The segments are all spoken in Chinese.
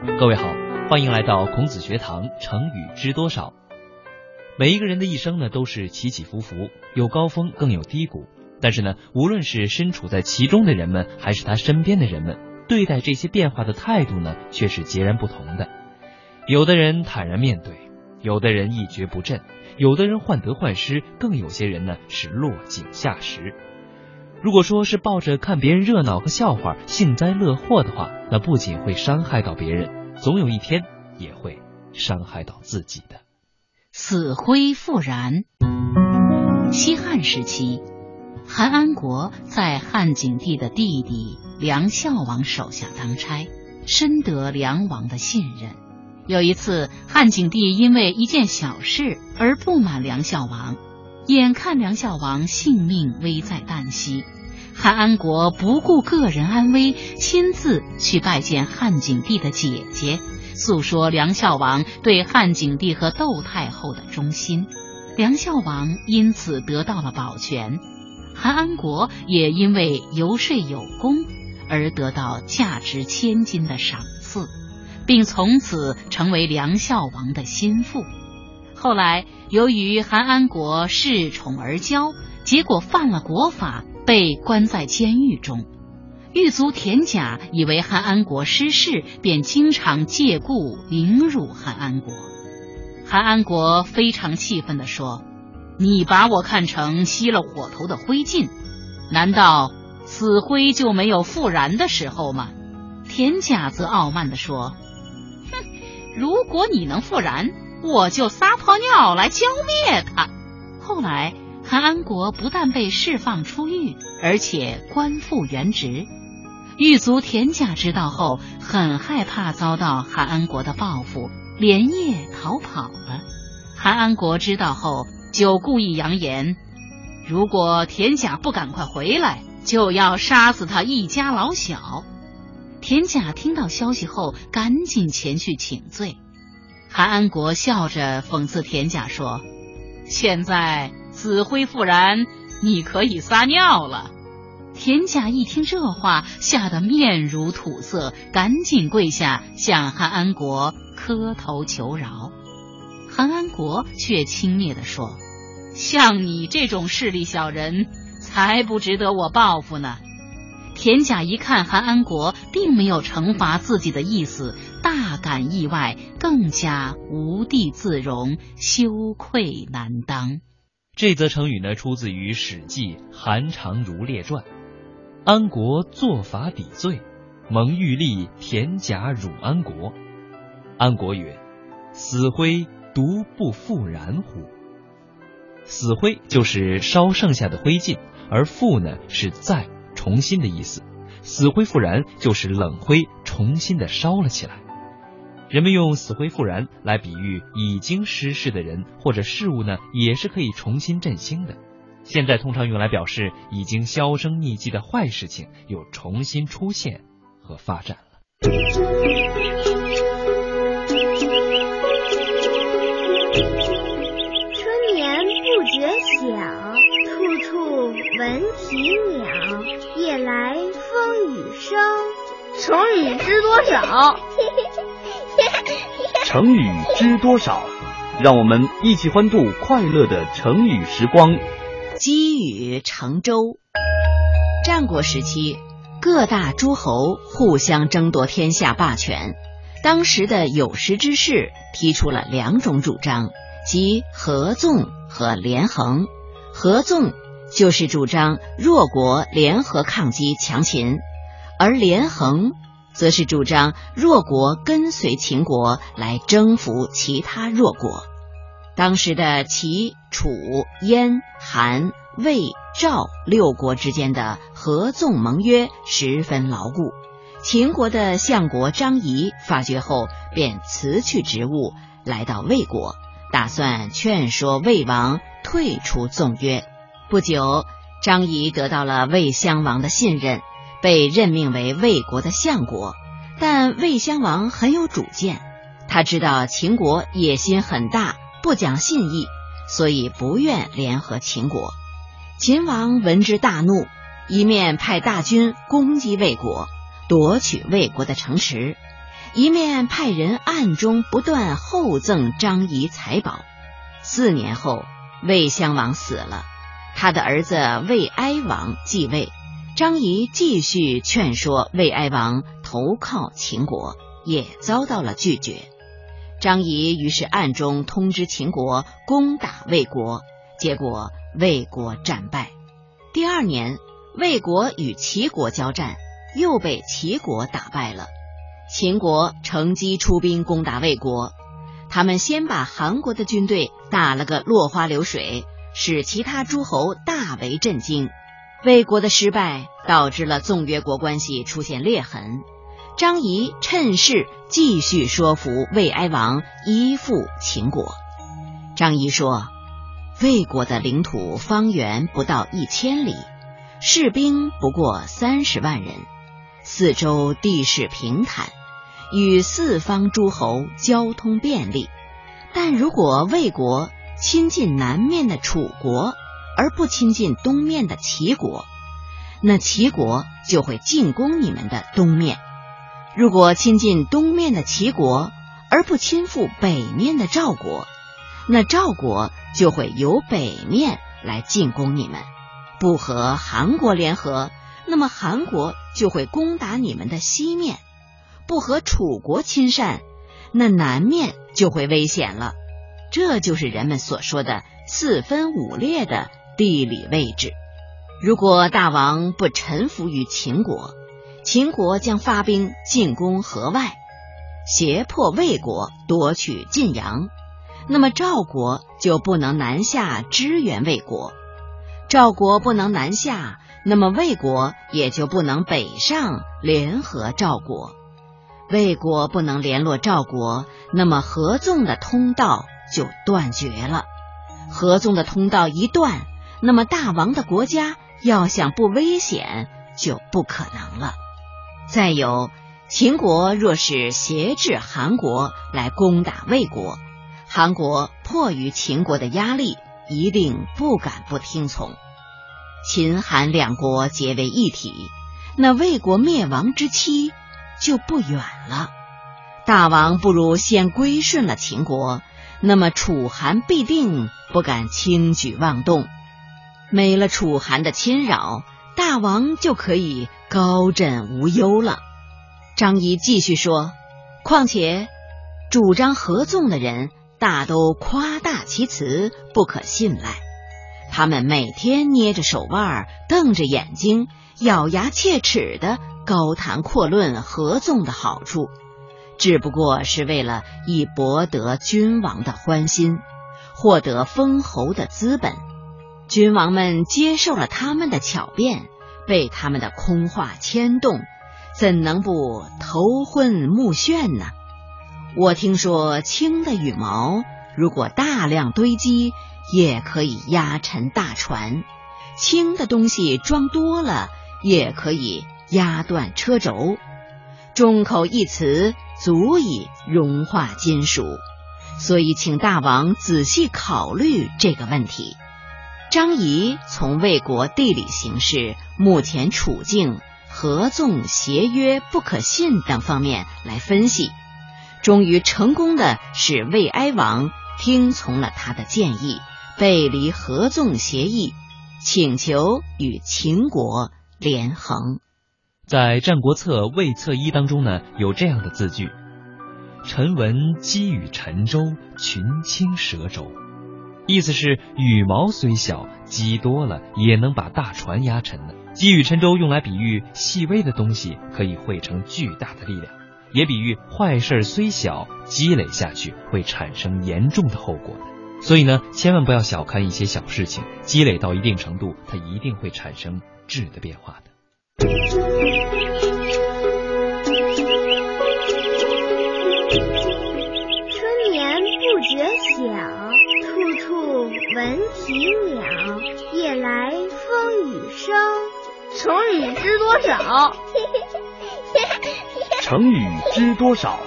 各位好，欢迎来到孔子学堂。成语知多少？每一个人的一生呢，都是起起伏伏，有高峰，更有低谷。但是呢，无论是身处在其中的人们，还是他身边的人们，对待这些变化的态度呢，却是截然不同的。有的人坦然面对，有的人一蹶不振，有的人患得患失，更有些人呢是落井下石。如果说是抱着看别人热闹和笑话幸灾乐祸的话，那不仅会伤害到别人，总有一天也会伤害到自己的。死灰复燃。西汉时期，韩安国在汉景帝的弟弟梁孝王手下当差，深得梁王的信任。有一次，汉景帝因为一件小事而不满梁孝王。眼看梁孝王性命危在旦夕，韩安国不顾个人安危，亲自去拜见汉景帝的姐姐，诉说梁孝王对汉景帝和窦太后的忠心。梁孝王因此得到了保全，韩安国也因为游说有功而得到价值千金的赏赐，并从此成为梁孝王的心腹。后来，由于韩安国恃宠而骄，结果犯了国法，被关在监狱中。狱卒田甲以为韩安国失势，便经常借故凌辱韩安国。韩安国非常气愤地说：“你把我看成熄了火头的灰烬，难道死灰就没有复燃的时候吗？”田甲则傲慢地说：“哼，如果你能复燃。”我就撒泡尿来浇灭他。后来，韩安国不但被释放出狱，而且官复原职。狱卒田甲知道后，很害怕遭到韩安国的报复，连夜逃跑了。韩安国知道后，就故意扬言，如果田甲不赶快回来，就要杀死他一家老小。田甲听到消息后，赶紧前去请罪。韩安国笑着讽刺田甲说：“现在死灰复燃，你可以撒尿了。”田甲一听这话，吓得面如土色，赶紧跪下向韩安国磕头求饶。韩安国却轻蔑地说：“像你这种势利小人，才不值得我报复呢。”田甲一看韩安国并没有惩罚自己的意思。大感意外，更加无地自容，羞愧难当。这则成语呢，出自于《史记·韩长如列传》。安国作法抵罪，蒙玉立田甲辱安国。安国曰：“死灰独不复燃乎？”死灰就是烧剩下的灰烬，而复呢是再重新的意思。死灰复燃就是冷灰重新的烧了起来。人们用“死灰复燃”来比喻已经失事的人或者事物呢，也是可以重新振兴的。现在通常用来表示已经销声匿迹的坏事情又重新出现和发展了。多少？成语知多少？让我们一起欢度快乐的成语时光。积雨成舟。战国时期，各大诸侯互相争夺天下霸权。当时的有识之士提出了两种主张，即合纵和连横。合纵就是主张弱国联合抗击强秦，而连横。则是主张弱国跟随秦国来征服其他弱国。当时的齐、楚、燕、韩、魏、赵六国之间的合纵盟约十分牢固。秦国的相国张仪发觉后，便辞去职务，来到魏国，打算劝说魏王退出纵约。不久，张仪得到了魏襄王的信任。被任命为魏国的相国，但魏襄王很有主见，他知道秦国野心很大，不讲信义，所以不愿联合秦国。秦王闻之大怒，一面派大军攻击魏国，夺取魏国的城池，一面派人暗中不断厚赠张仪财宝。四年后，魏襄王死了，他的儿子魏哀王继位。张仪继续劝说魏哀王投靠秦国，也遭到了拒绝。张仪于是暗中通知秦国攻打魏国，结果魏国战败。第二年，魏国与齐国交战，又被齐国打败了。秦国乘机出兵攻打魏国，他们先把韩国的军队打了个落花流水，使其他诸侯大为震惊。魏国的失败导致了纵越国关系出现裂痕。张仪趁势继续说服魏哀王依附秦国。张仪说：“魏国的领土方圆不到一千里，士兵不过三十万人，四周地势平坦。”与四方诸侯交通便利，但如果魏国亲近南面的楚国，而不亲近东面的齐国，那齐国就会进攻你们的东面；如果亲近东面的齐国，而不亲附北面的赵国，那赵国就会由北面来进攻你们。不和韩国联合，那么韩国就会攻打你们的西面。不和楚国亲善，那南面就会危险了。这就是人们所说的四分五裂的地理位置。如果大王不臣服于秦国，秦国将发兵进攻河外，胁迫魏国夺取晋阳，那么赵国就不能南下支援魏国。赵国不能南下，那么魏国也就不能北上联合赵国。魏国不能联络赵国，那么合纵的通道就断绝了。合纵的通道一断，那么大王的国家要想不危险就不可能了。再有，秦国若是挟制韩国来攻打魏国，韩国迫于秦国的压力，一定不敢不听从。秦韩两国结为一体，那魏国灭亡之期。就不远了，大王不如先归顺了秦国，那么楚韩必定不敢轻举妄动。没了楚韩的侵扰，大王就可以高枕无忧了。张仪继续说：“况且主张合纵的人大都夸大其词，不可信赖。他们每天捏着手腕，瞪着眼睛，咬牙切齿的。”高谈阔论合纵的好处，只不过是为了以博得君王的欢心，获得封侯的资本。君王们接受了他们的巧辩，被他们的空话牵动，怎能不头昏目眩呢？我听说轻的羽毛，如果大量堆积，也可以压沉大船；轻的东西装多了，也可以。压断车轴，众口一词足以融化金属，所以请大王仔细考虑这个问题。张仪从魏国地理形势、目前处境、合纵协约不可信等方面来分析，终于成功的使魏哀王听从了他的建议，背离合纵协议，请求与秦国连横。在《战国策·魏策一》当中呢，有这样的字句：“臣闻积羽沉舟，群倾蛇轴。”意思是羽毛虽小，积多了也能把大船压沉的。积羽沉舟用来比喻细微的东西可以汇成巨大的力量，也比喻坏事虽小，积累下去会产生严重的后果的。所以呢，千万不要小看一些小事情，积累到一定程度，它一定会产生质的变化的。啼鸟。夜来风雨声。成语知多少？成语知多少？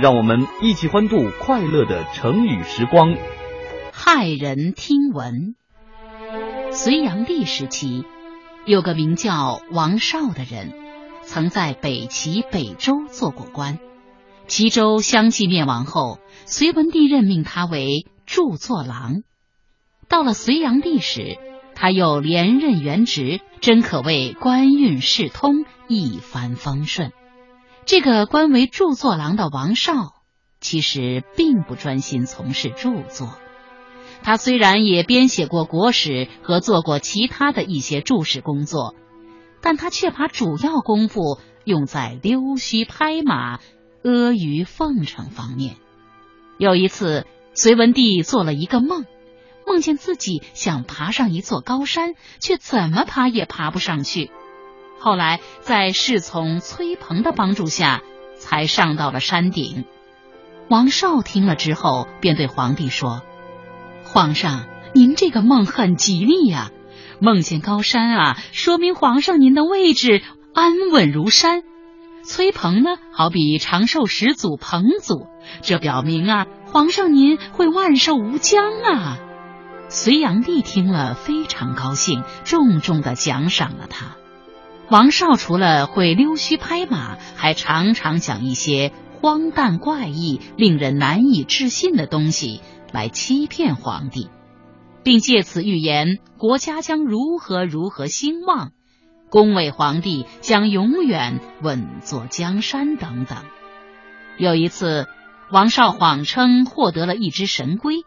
让我们一起欢度快乐的成语时光。骇人听闻。隋炀帝时期。有个名叫王绍的人，曾在北齐、北周做过官。齐州相继灭亡后，隋文帝任命他为著作郎。到了隋炀帝时，他又连任原职，真可谓官运势通，一帆风顺。这个官为著作郎的王绍，其实并不专心从事著作。他虽然也编写过国史和做过其他的一些注释工作，但他却把主要功夫用在溜须拍马、阿谀奉承方面。有一次，隋文帝做了一个梦，梦见自己想爬上一座高山，却怎么爬也爬不上去。后来，在侍从崔鹏的帮助下，才上到了山顶。王绍听了之后，便对皇帝说。皇上，您这个梦很吉利呀！梦见高山啊，说明皇上您的位置安稳如山。崔鹏呢，好比长寿始祖彭祖，这表明啊，皇上您会万寿无疆啊！隋炀帝听了非常高兴，重重的奖赏了他。王绍除了会溜须拍马，还常常讲一些荒诞怪异、令人难以置信的东西。来欺骗皇帝，并借此预言国家将如何如何兴旺，恭维皇帝将永远稳坐江山等等。有一次，王绍谎称获得了一只神龟，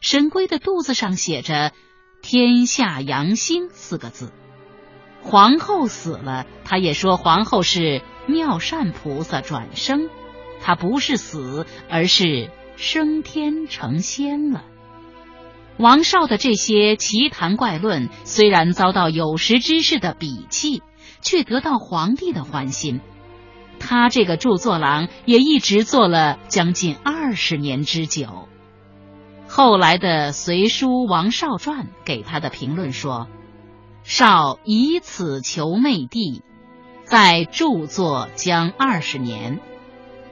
神龟的肚子上写着“天下阳兴”四个字。皇后死了，他也说皇后是妙善菩萨转生，他不是死，而是。升天成仙了。王绍的这些奇谈怪论，虽然遭到有识之士的鄙弃，却得到皇帝的欢心。他这个著作郎也一直做了将近二十年之久。后来的《隋书王绍传》给他的评论说：“绍以此求媚地，在著作将二十年。”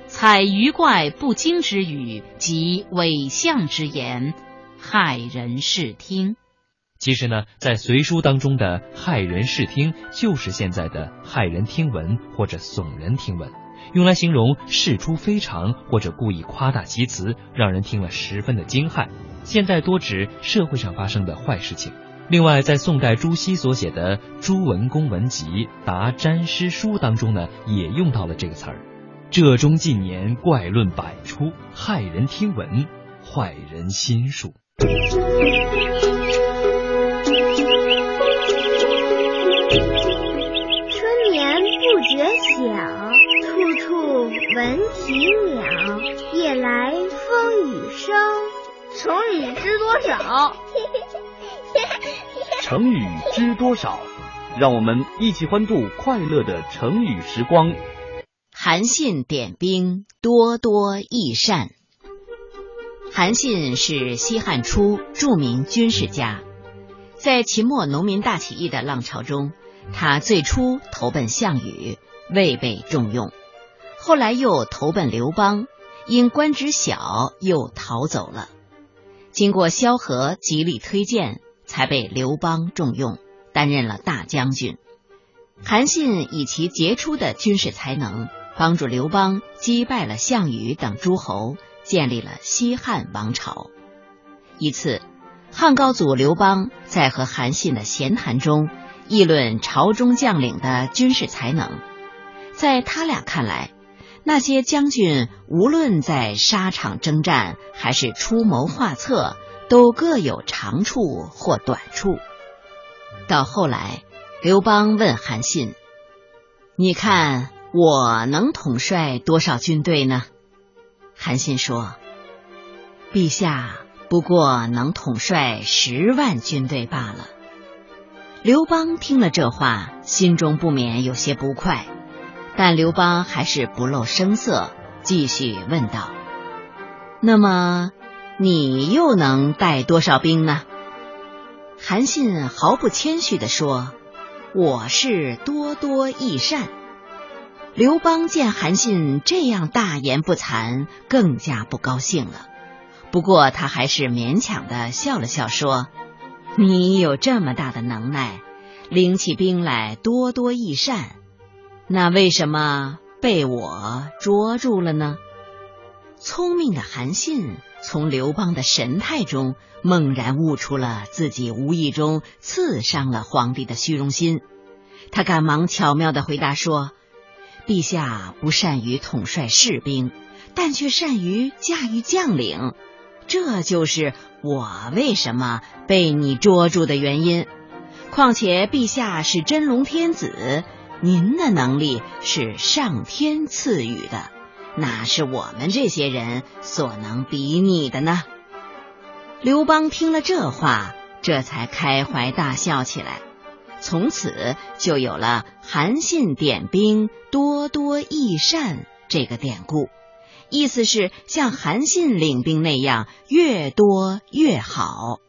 采鱼怪不经之语及伪象之言，骇人视听。其实呢，在《隋书》当中的“骇人视听”就是现在的“骇人听闻”或者“耸人听闻”，用来形容事出非常或者故意夸大其词，让人听了十分的惊骇。现在多指社会上发生的坏事情。另外，在宋代朱熹所写的《朱文公文集·答占师书》当中呢，也用到了这个词儿。浙中近年怪论百出，骇人听闻，坏人心术。春眠不觉晓，闻啼鸟。夜来风雨声，成语知多少？成语知多少？让我们一起欢度快乐的成语时光。韩信点兵，多多益善。韩信是西汉初著名军事家，在秦末农民大起义的浪潮中，他最初投奔项羽，未被重用；后来又投奔刘邦，因官职小，又逃走了。经过萧何极力推荐，才被刘邦重用，担任了大将军。韩信以其杰出的军事才能。帮助刘邦击败了项羽等诸侯，建立了西汉王朝。一次，汉高祖刘邦在和韩信的闲谈中议论朝中将领的军事才能。在他俩看来，那些将军无论在沙场征战还是出谋划策，都各有长处或短处。到后来，刘邦问韩信：“你看？”我能统帅多少军队呢？韩信说：“陛下不过能统帅十万军队罢了。”刘邦听了这话，心中不免有些不快，但刘邦还是不露声色，继续问道：“那么你又能带多少兵呢？”韩信毫不谦虚地说：“我是多多益善。”刘邦见韩信这样大言不惭，更加不高兴了。不过他还是勉强的笑了笑，说：“你有这么大的能耐，领起兵来多多益善，那为什么被我捉住了呢？”聪明的韩信从刘邦的神态中猛然悟出了自己无意中刺伤了皇帝的虚荣心，他赶忙巧妙的回答说：“陛下不善于统帅士兵，但却善于驾驭将领，这就是我为什么被你捉住的原因。况且陛下是真龙天子。”您的能力是上天赐予的，哪是我们这些人所能比拟的呢？刘邦听了这话，这才开怀大笑起来。从此就有了“韩信点兵，多多益善”这个典故，意思是像韩信领兵那样，越多越好。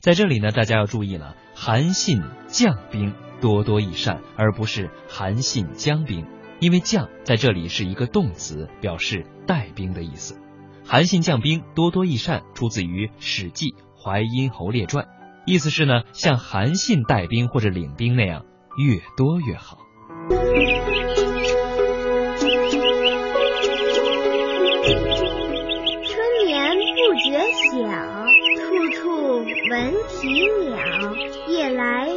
在这里呢，大家要注意了，韩信将兵。多多益善，而不是韩信将兵，因为将在这里是一个动词，表示带兵的意思。韩信将兵多多益善，出自于《史记·淮阴侯列传》，意思是呢，像韩信带兵或者领兵那样，越多越好。春眠不觉晓，处处闻啼鸟，夜来。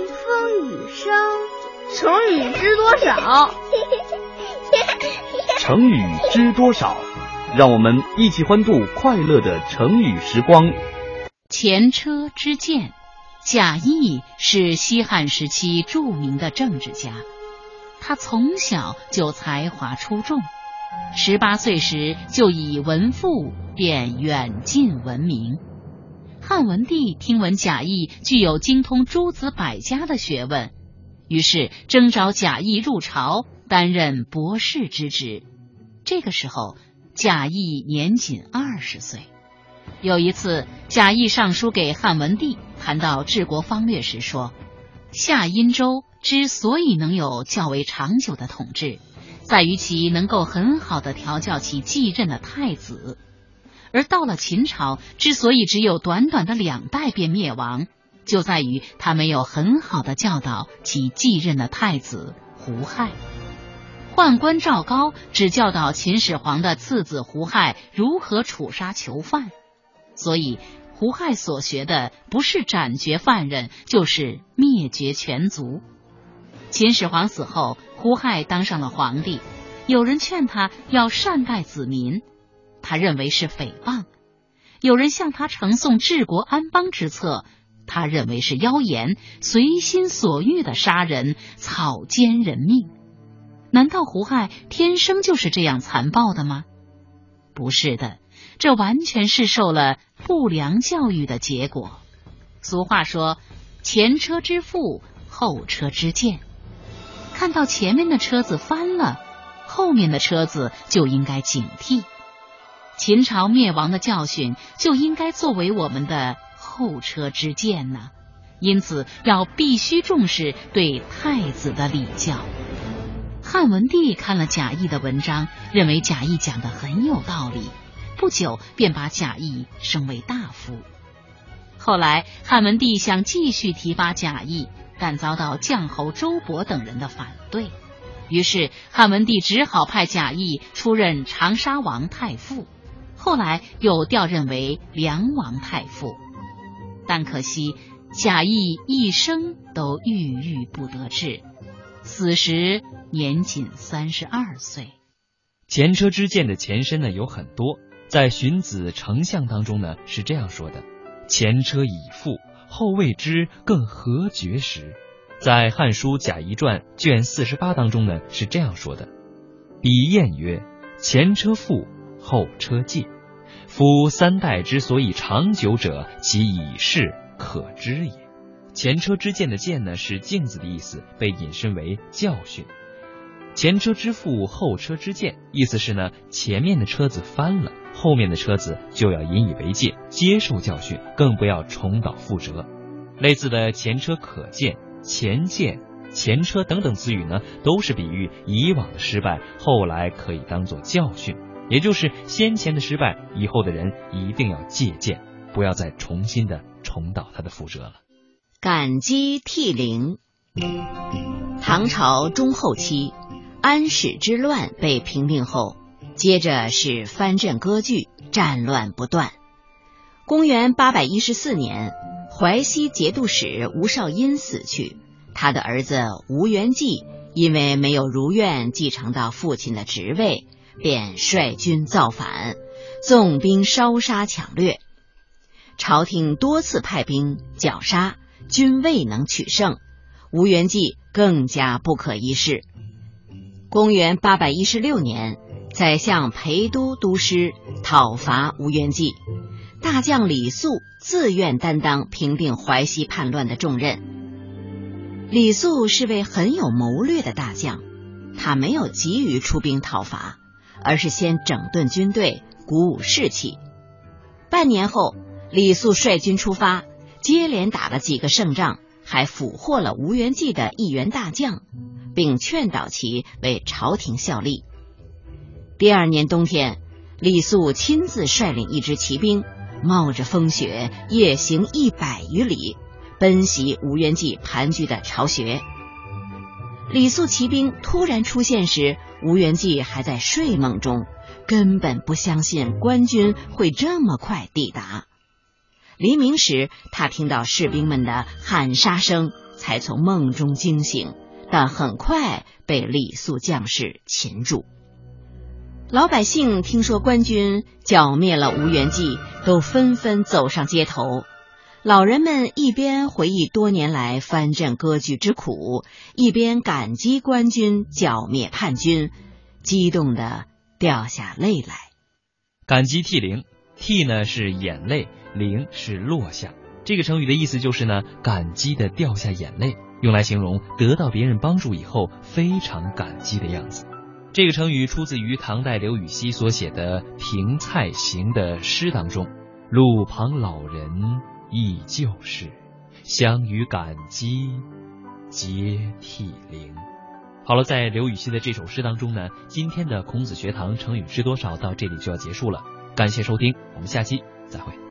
风雨声，成语知多少？成语知多少？让我们一起欢度快乐的成语时光。前车之鉴，贾谊是西汉时期著名的政治家，他从小就才华出众，十八岁时就以文赋便远近闻名。汉文帝听闻贾谊具有精通诸子百家的学问，于是征召贾谊入朝担任博士之职。这个时候，贾谊年仅二十岁。有一次，贾谊上书给汉文帝，谈到治国方略时说：“夏殷周之所以能有较为长久的统治，在于其能够很好的调教其继任的太子。”而到了秦朝，之所以只有短短的两代便灭亡，就在于他没有很好的教导其继任的太子胡亥。宦官赵高只教导秦始皇的次子胡亥如何处杀囚犯，所以胡亥所学的不是斩决犯人，就是灭绝全族。秦始皇死后，胡亥当上了皇帝，有人劝他要善待子民。他认为是诽谤，有人向他呈送治国安邦之策，他认为是妖言，随心所欲的杀人，草菅人命。难道胡亥天生就是这样残暴的吗？不是的，这完全是受了不良教育的结果。俗话说：“前车之覆，后车之鉴。”看到前面的车子翻了，后面的车子就应该警惕。秦朝灭亡的教训就应该作为我们的后车之鉴呢，因此要必须重视对太子的礼教。汉文帝看了贾谊的文章，认为贾谊讲的很有道理，不久便把贾谊升为大夫。后来汉文帝想继续提拔贾谊，但遭到将侯周勃等人的反对，于是汉文帝只好派贾谊出任长沙王太傅。后来又调任为梁王太傅，但可惜贾谊一生都郁郁不得志，死时年仅三十二岁。前车之鉴的前身呢有很多，在荀子·丞相当中呢是这样说的：“前车已覆，后未知更何绝时。”在《汉书·贾谊传》卷四十八当中呢是这样说的：“比晏曰：前车覆。”后车戒，夫三代之所以长久者，其以是可知也。前车之鉴的鉴呢，是镜子的意思，被引申为教训。前车之覆，后车之鉴，意思是呢，前面的车子翻了，后面的车子就要引以为戒，接受教训，更不要重蹈覆辙。类似的前车可鉴、前鉴、前车等等词语呢，都是比喻以往的失败，后来可以当做教训。也就是先前的失败，以后的人一定要借鉴，不要再重新的重蹈他的覆辙了。感激涕零。唐朝中后期，安史之乱被平定后，接着是藩镇割据，战乱不断。公元八百一十四年，淮西节度使吴少阴死去，他的儿子吴元济因为没有如愿继承到父亲的职位，便率军造反，纵兵烧杀抢掠。朝廷多次派兵绞杀，均未能取胜。吴元济更加不可一世。公元八百一十六年，宰相裴都督师讨伐吴元济。大将李肃自愿担当平定淮西叛乱的重任。李肃是位很有谋略的大将，他没有急于出兵讨伐，而是先整顿军队，鼓舞士气。半年后，李肃率军出发，接连打了几个胜仗，还俘获了吴元济的一员大将，并劝导其为朝廷效力。第二年冬天，李肃亲自率领一支骑兵。冒着风雪，夜行一百余里，奔袭吴元济盘踞的巢穴。李肃骑兵突然出现时，吴元济还在睡梦中，根本不相信官军会这么快抵达。黎明时，他听到士兵们的喊杀声，才从梦中惊醒，但很快被李肃将士擒住。老百姓听说官军剿灭了吴元济，都纷纷走上街头。老人们一边回忆多年来藩镇割据之苦，一边感激官军剿灭叛军，激动的掉下泪来。感激涕零，涕呢是眼泪，零是落下。这个成语的意思就是呢，感激的掉下眼泪，用来形容得到别人帮助以后非常感激的样子。这个成语出自于唐代刘禹锡所写的《平蔡行》的诗当中：“路旁老人依旧是，相与感激皆涕零。”好了，在刘禹锡的这首诗当中呢，今天的孔子学堂成语知多少到这里就要结束了。感谢收听，我们下期再会。